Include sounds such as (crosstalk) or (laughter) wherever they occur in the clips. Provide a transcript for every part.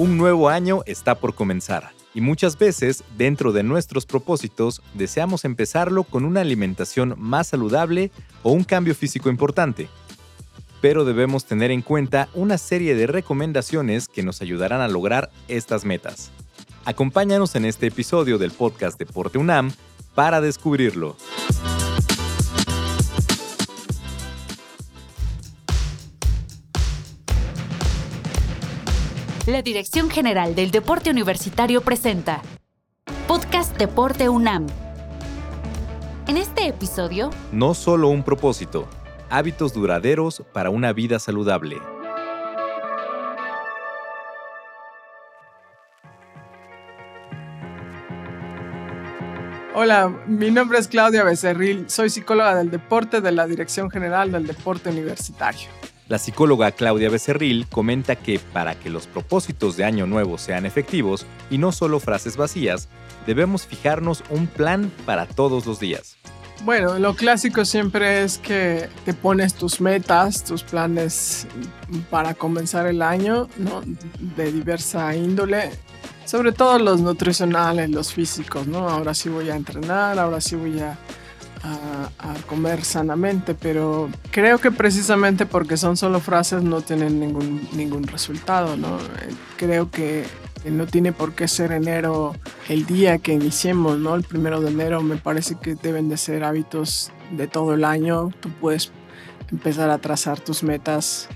Un nuevo año está por comenzar y muchas veces dentro de nuestros propósitos deseamos empezarlo con una alimentación más saludable o un cambio físico importante. Pero debemos tener en cuenta una serie de recomendaciones que nos ayudarán a lograr estas metas. Acompáñanos en este episodio del podcast Deporte UNAM para descubrirlo. La Dirección General del Deporte Universitario presenta Podcast Deporte UNAM. En este episodio, no solo un propósito, hábitos duraderos para una vida saludable. Hola, mi nombre es Claudia Becerril, soy psicóloga del deporte de la Dirección General del Deporte Universitario. La psicóloga Claudia Becerril comenta que para que los propósitos de Año Nuevo sean efectivos y no solo frases vacías, debemos fijarnos un plan para todos los días. Bueno, lo clásico siempre es que te pones tus metas, tus planes para comenzar el año. De diversa índole, sobre todo los nutricionales, los físicos, ¿no? Ahora sí voy a entrenar, ahora sí voy a a, comer sanamente, pero creo que precisamente porque son solo frases no tienen ningún, ningún resultado, ¿no? Creo que no tiene por qué ser enero el día que iniciemos, ¿no? El primero de enero me parece que deben de ser hábitos de todo el año. Tú puedes empezar a trazar tus metas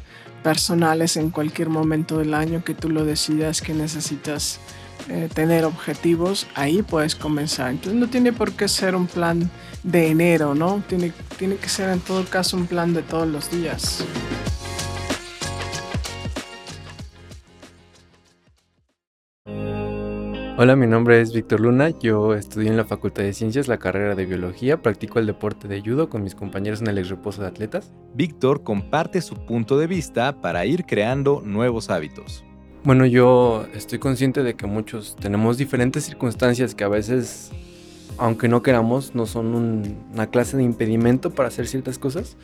personales en cualquier momento del año que tú lo decidas que necesitas eh, tener objetivos, ahí puedes comenzar. Entonces no tiene por qué ser un plan de enero, ¿no? Tiene, tiene que ser en todo caso un plan de todos los días. Hola, mi nombre es Víctor Luna, yo estudié en la Facultad de Ciencias la carrera de Biología, practico el deporte de judo con mis compañeros en el ex reposo de atletas. Víctor comparte su punto de vista para ir creando nuevos hábitos. Bueno, yo estoy consciente de que muchos tenemos diferentes circunstancias que a veces, aunque no queramos, no son una clase de impedimento para hacer ciertas cosas.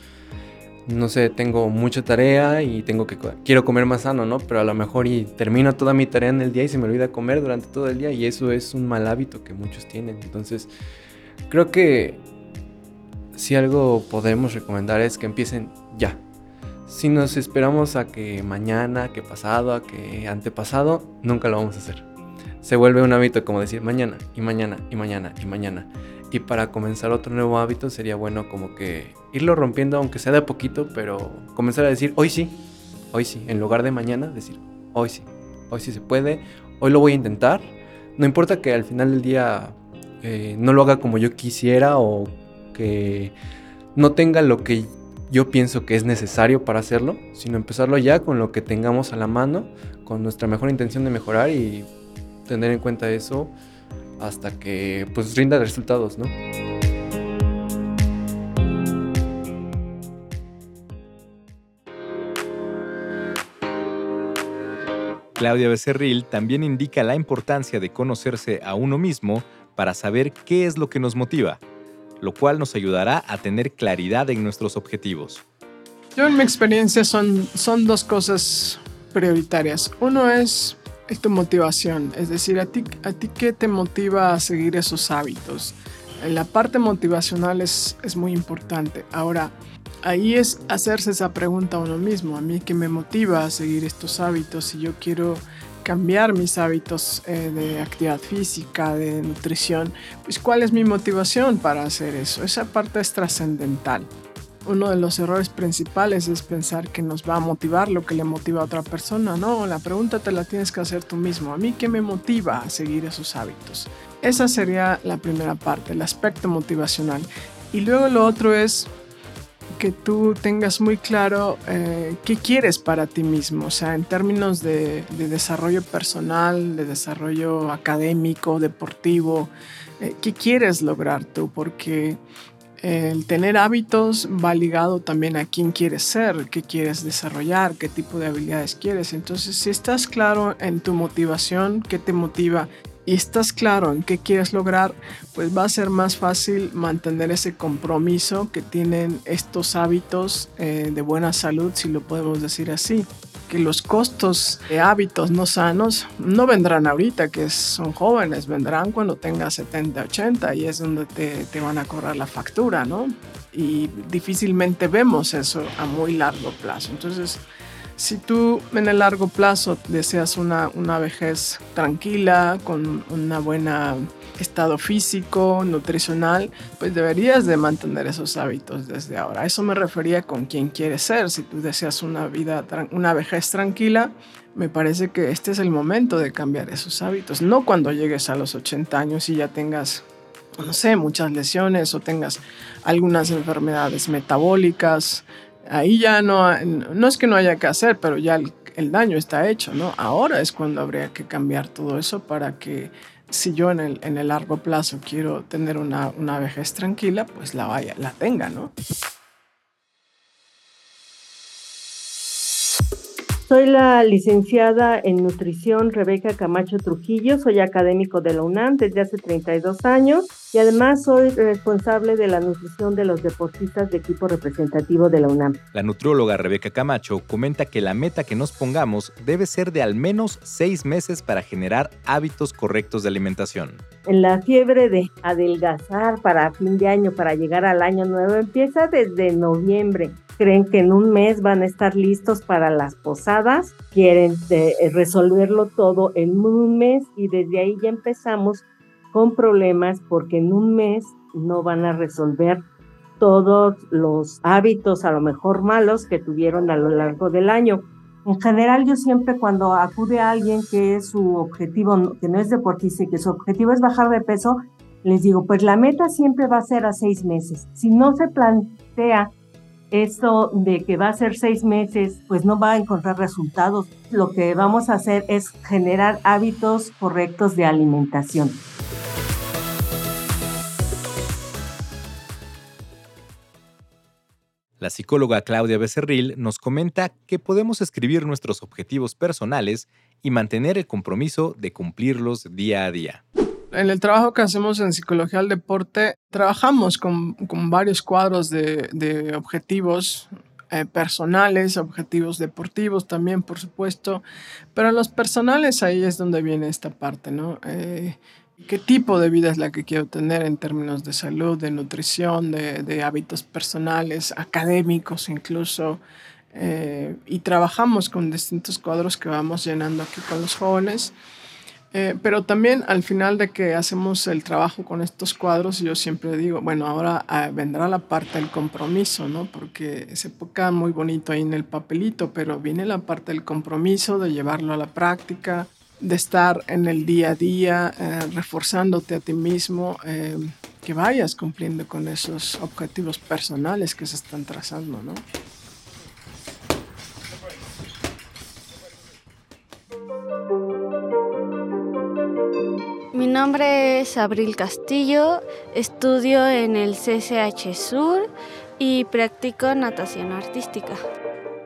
No sé, tengo mucha tarea y tengo que quiero comer más sano, ¿no? Pero a lo mejor y termino toda mi tarea en el día y se me olvida comer durante todo el día y eso es un mal hábito que muchos tienen. Entonces, creo que si algo podemos recomendar es que empiecen ya, si nos esperamos a que mañana, que pasado, a que antepasado, nunca lo vamos a hacer. Se vuelve un hábito como decir mañana y mañana y mañana y mañana. Y para comenzar otro nuevo hábito sería bueno como que irlo rompiendo aunque sea de poquito, pero comenzar a decir hoy sí, hoy sí, en lugar de mañana decir hoy sí, hoy sí se puede, hoy lo voy a intentar. No importa que al final del día eh, no lo haga como yo quisiera o que no tenga lo que yo pienso que es necesario para hacerlo, sino empezarlo ya con lo que tengamos a la mano, con nuestra mejor intención de mejorar y tener en cuenta eso hasta que pues rinda resultados, ¿no? Claudia Becerril también indica la importancia de conocerse a uno mismo para saber qué es lo que nos motiva lo cual nos ayudará a tener claridad en nuestros objetivos. Yo en mi experiencia son, son dos cosas prioritarias. Uno es tu motivación, es decir, a ti, a ti qué te motiva a seguir esos hábitos. La parte motivacional es, es muy importante. Ahora, ahí es hacerse esa pregunta a uno mismo. A mí qué me motiva a seguir estos hábitos si yo quiero cambiar mis hábitos eh, de actividad física, de nutrición, pues cuál es mi motivación para hacer eso. Esa parte es trascendental. Uno de los errores principales es pensar que nos va a motivar lo que le motiva a otra persona. No, la pregunta te la tienes que hacer tú mismo. ¿A mí qué me motiva a seguir esos hábitos? Esa sería la primera parte, el aspecto motivacional. Y luego lo otro es que tú tengas muy claro eh, qué quieres para ti mismo, o sea, en términos de, desarrollo personal, de desarrollo académico, deportivo, eh, qué quieres lograr tú, porque el tener hábitos va ligado también a quién quieres ser, qué quieres desarrollar, qué tipo de habilidades quieres. Entonces, si estás claro en tu motivación, qué te motiva y estás claro en qué quieres lograr, pues va a ser más fácil mantener ese compromiso que tienen estos hábitos eh, de buena salud, si lo podemos decir así. que los costos de hábitos no sanos no vendrán ahorita, que son jóvenes, vendrán cuando tengas 70, 80 y es donde te, te van a cobrar la factura, ¿no? Y difícilmente vemos eso a muy largo plazo. Entonces, si tú en el largo plazo deseas una, una vejez tranquila, con una buena estado físico, nutricional, pues deberías de mantener esos hábitos desde ahora. eso me refería con quién quieres ser. Si tú deseas una vida, una vejez tranquila, me parece que este es el momento de cambiar esos hábitos. No cuando llegues a los 80 años y ya tengas, no sé, muchas lesiones o tengas algunas enfermedades metabólicas. Ahí ya no, no es que no haya que hacer, pero ya el, daño está hecho, ¿no? Ahora es cuando habría que cambiar todo eso para que si yo en el, en el largo plazo quiero tener una, una vejez tranquila, pues la vaya, la tenga, ¿no? Soy la licenciada en nutrición Rebeca Camacho Trujillo, soy académico de la UNAM desde hace 32 años y además soy responsable de la nutrición de los deportistas de equipo representativo de la UNAM. La nutrióloga Rebeca Camacho comenta que la meta que nos pongamos debe ser de al menos seis meses para generar hábitos correctos de alimentación. En la fiebre de adelgazar para fin de año, para llegar al año nuevo, empieza desde noviembre creen que en un mes van a estar listos para las posadas, quieren eh, resolverlo todo en un mes y desde ahí ya empezamos con problemas porque en un mes no van a resolver todos los hábitos a lo mejor malos que tuvieron a lo largo del año. En general yo siempre cuando acude a alguien que es su objetivo, que no es deportista y que su objetivo es bajar de peso, les digo, pues la meta siempre va a ser a seis meses. Si no se plantea eso de que va a ser seis meses, pues no va a encontrar resultados. Lo que vamos a hacer es generar hábitos correctos de alimentación. La psicóloga Claudia Becerril nos comenta que podemos escribir nuestros objetivos personales y mantener el compromiso de cumplirlos día a día. En el trabajo que hacemos en Psicología del Deporte, trabajamos con, varios cuadros de, objetivos eh, personales, objetivos deportivos también, por supuesto, pero los personales ahí es donde viene esta parte, ¿no? Eh, ¿Qué tipo de vida es la que quiero tener en términos de salud, de nutrición, de, hábitos personales, académicos incluso? Eh, y trabajamos con distintos cuadros que vamos llenando aquí con los jóvenes. Eh, pero también al final de que hacemos el trabajo con estos cuadros, yo siempre digo, bueno, ahora ah, vendrá la parte del compromiso, ¿no? Porque se época muy bonito ahí en el papelito, pero viene la parte del compromiso, de llevarlo a la práctica, de estar en el día a día, eh, reforzándote a ti mismo, eh, que vayas cumpliendo con esos objetivos personales que se están trazando, ¿no? Mi nombre es Abril Castillo, estudio en el CCH Sur y practico natación artística.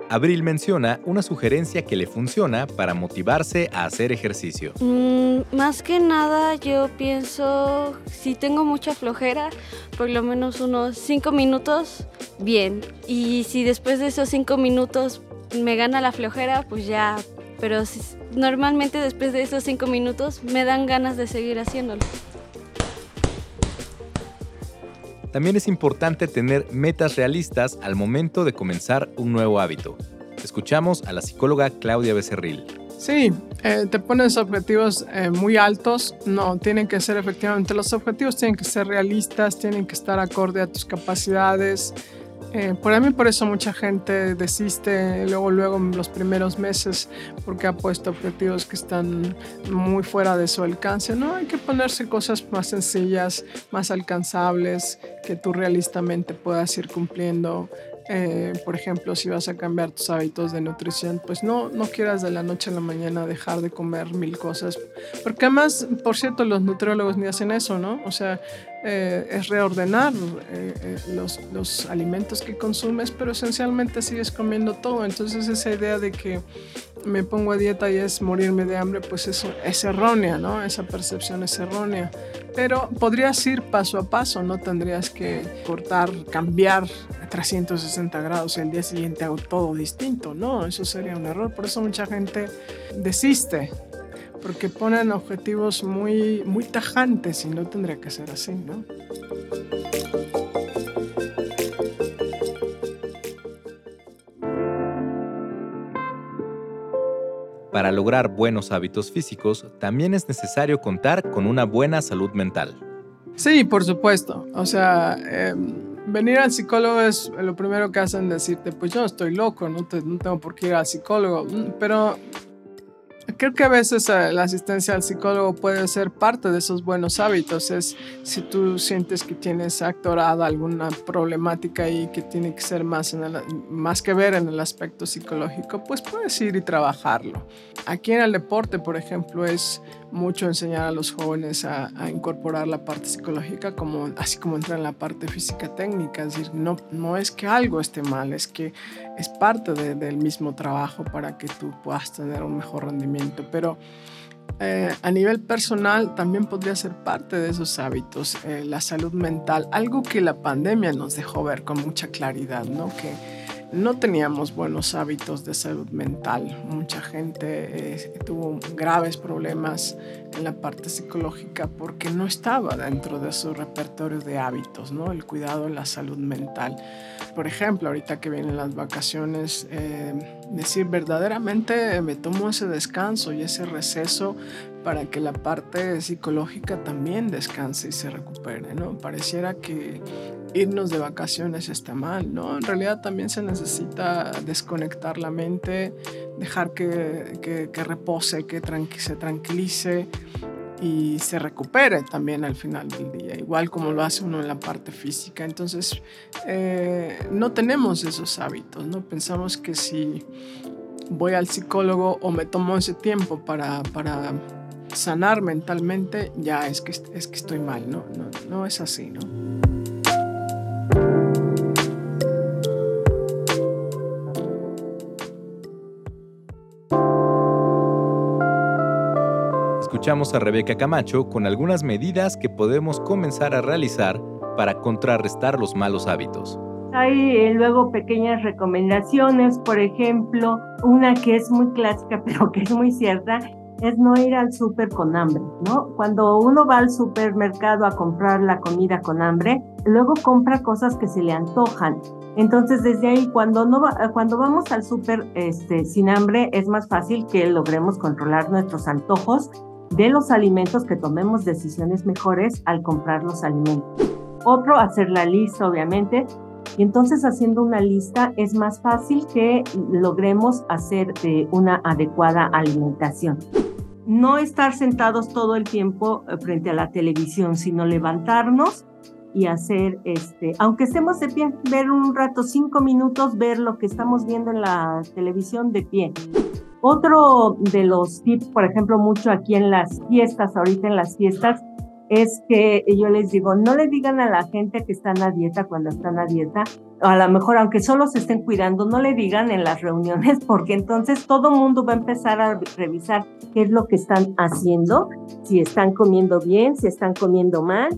Abril menciona una sugerencia que le funciona para motivarse a hacer ejercicio. Mm, más que nada yo pienso, si tengo mucha flojera, por lo menos unos 5 minutos, bien. Y si después de esos 5 minutos me gana la flojera, pues ya pero normalmente después de esos cinco minutos me dan ganas de seguir haciéndolo. También es importante tener metas realistas al momento de comenzar un nuevo hábito. Escuchamos a la psicóloga Claudia Becerril. Sí, eh, te pones objetivos eh, muy altos. No, tienen que ser efectivamente, los objetivos tienen que ser realistas, tienen que estar acorde a tus capacidades, eh, por mí por eso mucha gente desiste luego, luego en los primeros meses porque ha puesto objetivos que están muy fuera de su alcance. No, hay que ponerse cosas más sencillas, más alcanzables, que tú realistamente puedas ir cumpliendo. Eh, por ejemplo, si vas a cambiar tus hábitos de nutrición, pues no, no quieras de la noche a la mañana dejar de comer mil cosas. Porque además, por cierto, los nutriólogos ni hacen eso, ¿no? O sea, eh, es reordenar eh, los, los, alimentos que consumes, pero esencialmente sigues comiendo todo. Entonces esa idea de que me pongo a dieta y es morirme de hambre, pues eso es errónea, ¿no? Esa percepción es errónea. Pero podrías ir paso a paso, no tendrías que cortar, cambiar 360 grados y el día siguiente hago todo distinto, no, eso sería un error. Por eso mucha gente desiste, porque ponen objetivos muy, muy tajantes y no tendría que ser así, ¿no? Para lograr buenos hábitos físicos, también es necesario contar con una buena salud mental. Sí, por supuesto. O sea, em, venir al psicólogo es lo primero que hacen decirte, pues yo estoy loco, no, no tengo por qué ir al psicólogo. Mm, pero Creo que a veces eh, la asistencia al psicólogo puede ser parte de esos buenos hábitos. Es si tú sientes que tienes actorada alguna problemática y que tiene que ser más, en más que ver en el aspecto psicológico, pues puedes ir y trabajarlo. Aquí en el deporte, por ejemplo, es mucho enseñar a los jóvenes a, incorporar la parte psicológica, como, así como entrar en la parte física técnica. Es decir, no, no es que algo esté mal, es que es parte del mismo trabajo para que tú puedas tener un mejor rendimiento. Pero eh, a nivel personal también podría ser parte de esos hábitos, eh, la salud mental, algo que la pandemia nos dejó ver con mucha claridad, ¿no? Que, no teníamos buenos hábitos de salud mental. Mucha gente eh, tuvo graves problemas en la parte psicológica porque no estaba dentro de su repertorio de hábitos, ¿no? El cuidado de la salud mental. Por ejemplo, ahorita que vienen las vacaciones, eh, decir verdaderamente me tomo ese descanso y ese receso para que la parte psicológica también descanse y se recupere, ¿no? Pareciera que irnos de vacaciones está mal, ¿no? En realidad también se necesita desconectar la mente, dejar que, que, repose, que se tranquilice y se recupere también al final del día, igual como lo hace uno en la parte física. Entonces, eh, no tenemos esos hábitos, ¿no? Pensamos que si voy al psicólogo o me tomo ese tiempo para, para sanar mentalmente, ya es que, es que estoy mal, ¿no? No, no es así, ¿no? Escuchamos a Rebeca Camacho con algunas medidas que podemos comenzar a realizar para contrarrestar los malos hábitos. Hay eh, luego pequeñas recomendaciones, por ejemplo, una que es muy clásica (laughs) pero que es muy cierta, es no ir al súper con hambre, ¿no? Cuando uno va al supermercado a comprar la comida con hambre, luego compra cosas que se le antojan. Entonces, desde ahí, cuando, no cuando vamos al súper este, sin hambre, es más fácil que logremos controlar nuestros antojos de los alimentos, que tomemos decisiones mejores al comprar los alimentos. Otro, hacer la lista, obviamente. Y entonces, haciendo una lista, es más fácil que logremos hacer eh, una adecuada alimentación no estar sentados todo el tiempo eh, frente a la televisión, sino levantarnos y hacer, este, aunque estemos de pie, ver un rato, cinco minutos, ver lo que estamos viendo en la televisión de pie. Otro de los tips, por ejemplo, mucho aquí en las fiestas, ahorita en las fiestas, es que yo les digo, no le digan a la gente que están a dieta cuando están a dieta, a lo mejor aunque solo se estén cuidando, no le digan en las reuniones, (laughs) porque entonces todo mundo va a empezar a revisar qué es lo que están haciendo, si están comiendo bien, si están comiendo mal.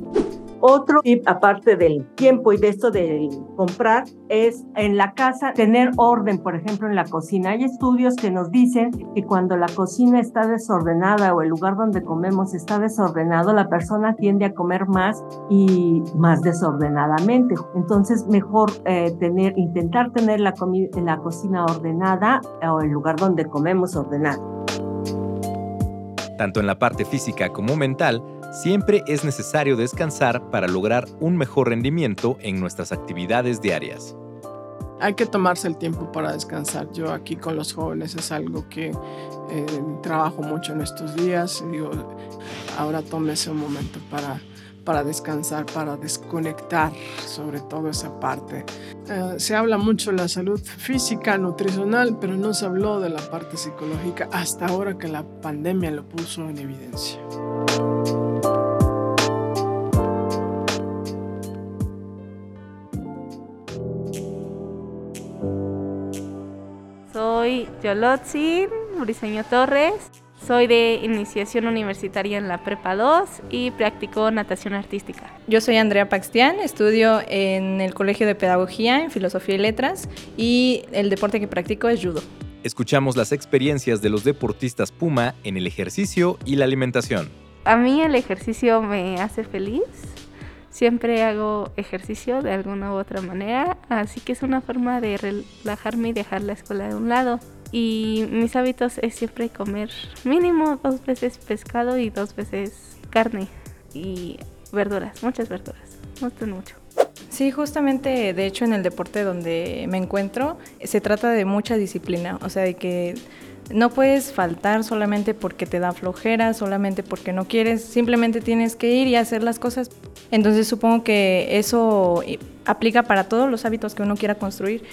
Otro tip, aparte del tiempo y de esto de comprar, es en la casa tener orden, por ejemplo, en la cocina. Hay estudios que nos dicen que cuando la cocina está desordenada o el lugar donde comemos está desordenado, la persona tiende a comer más y más desordenadamente. Entonces, mejor eh, tener, intentar tener la, la cocina ordenada o el lugar donde comemos ordenado. Tanto en la parte física como mental, siempre es necesario descansar para lograr un mejor rendimiento en nuestras actividades diarias. Hay que tomarse el tiempo para descansar. Yo aquí con los jóvenes es algo que eh, trabajo mucho en estos días. Digo, ahora tómese un momento para para descansar, para desconectar sobre todo esa parte. Eh, se habla mucho de la salud física, nutricional, pero no se habló de la parte psicológica hasta ahora que la pandemia lo puso en evidencia. Yolotzin, Briseño Torres. Soy de iniciación universitaria en la Prepa 2 y practico natación artística. Yo soy Andrea Paxtian, estudio en el Colegio de Pedagogía en Filosofía y Letras y el deporte que practico es judo. Escuchamos las experiencias de los deportistas Puma en el ejercicio y la alimentación. A mí el ejercicio me hace feliz. Siempre hago ejercicio de alguna u otra manera, así que es una forma de relajarme y dejar la escuela de un lado. Y mis hábitos es siempre comer mínimo dos veces pescado y dos veces carne y verduras, muchas verduras. Gustan mucho. Sí, justamente, de hecho, en el deporte donde me encuentro, se trata de mucha disciplina, o sea, de que no puedes faltar solamente porque te da flojera, solamente porque no quieres, simplemente tienes que ir y hacer las cosas. Entonces supongo que eso aplica para todos los hábitos que uno quiera construir.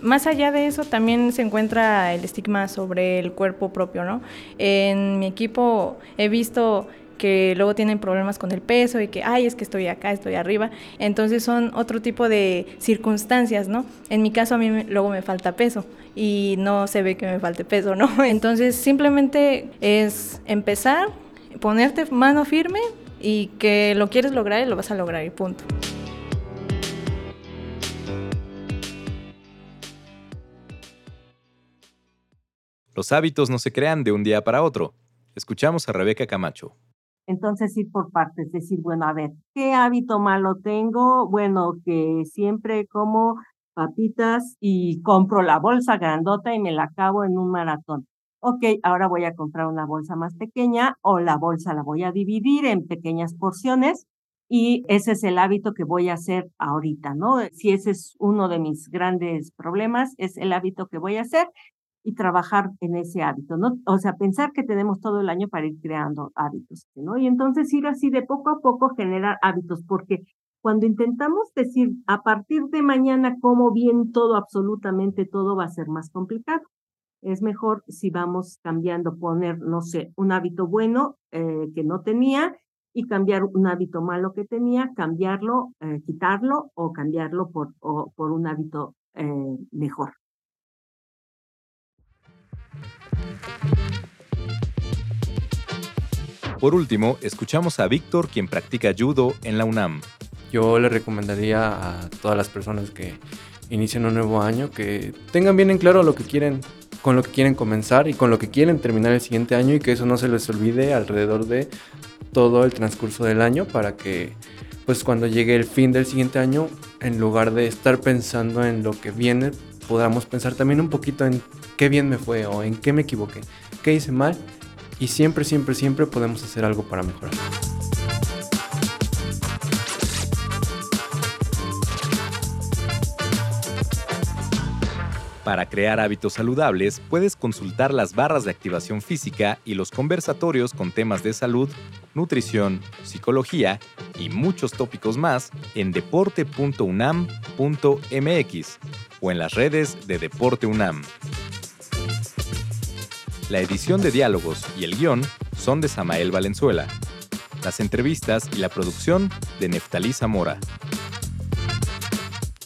Más allá de eso, también se encuentra el estigma sobre el cuerpo propio, ¿no? En mi equipo he visto que luego tienen problemas con el peso y que, ay, es que estoy acá, estoy arriba. Entonces son otro tipo de circunstancias, ¿no? En mi caso a mí luego me falta peso y no se ve que me falte peso, ¿no? (laughs) Entonces simplemente es empezar, ponerte mano firme y que lo quieres lograr y lo vas a lograr y punto. Los hábitos no se crean de un día para otro. Escuchamos a Rebeca Camacho. Entonces ir por partes, decir, bueno, a ver, ¿qué hábito malo tengo? Bueno, que siempre como papitas y compro la bolsa grandota y me la acabo en un maratón. Ok, ahora voy a comprar una bolsa más pequeña o la bolsa la voy a dividir en pequeñas porciones y ese es el hábito que voy a hacer ahorita, ¿no? Si ese es uno de mis grandes problemas, es el hábito que voy a hacer y trabajar en ese hábito, ¿no? O sea, pensar que tenemos todo el año para ir creando hábitos, ¿no? Y entonces ir así de poco a poco generar hábitos, porque cuando intentamos decir a partir de mañana cómo bien todo, absolutamente todo va a ser más complicado. Es mejor si vamos cambiando, poner, no sé, un hábito bueno eh, que no tenía y cambiar un hábito malo que tenía, cambiarlo, eh, quitarlo o cambiarlo por, por un hábito eh, mejor. Por último, escuchamos a Víctor, quien practica judo en la UNAM. Yo le recomendaría a todas las personas que inician un nuevo año que tengan bien en claro lo que quieren, con lo que quieren comenzar y con lo que quieren terminar el siguiente año y que eso no se les olvide alrededor de todo el transcurso del año para que pues cuando llegue el fin del siguiente año, en lugar de estar pensando en lo que viene, podamos pensar también un poquito en qué bien me fue o en qué me equivoqué, qué hice mal y siempre, siempre, siempre podemos hacer algo para mejorar. Para crear hábitos saludables, puedes consultar las barras de activación física y los conversatorios con temas de salud, nutrición, psicología y muchos tópicos más en deporte.unam.mx o en las redes de Deporte UNAM. La edición de diálogos y el guion son de Samael Valenzuela. Las entrevistas y la producción de Neftalí Zamora.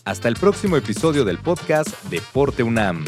Hasta el próximo episodio del podcast Deporte UNAM.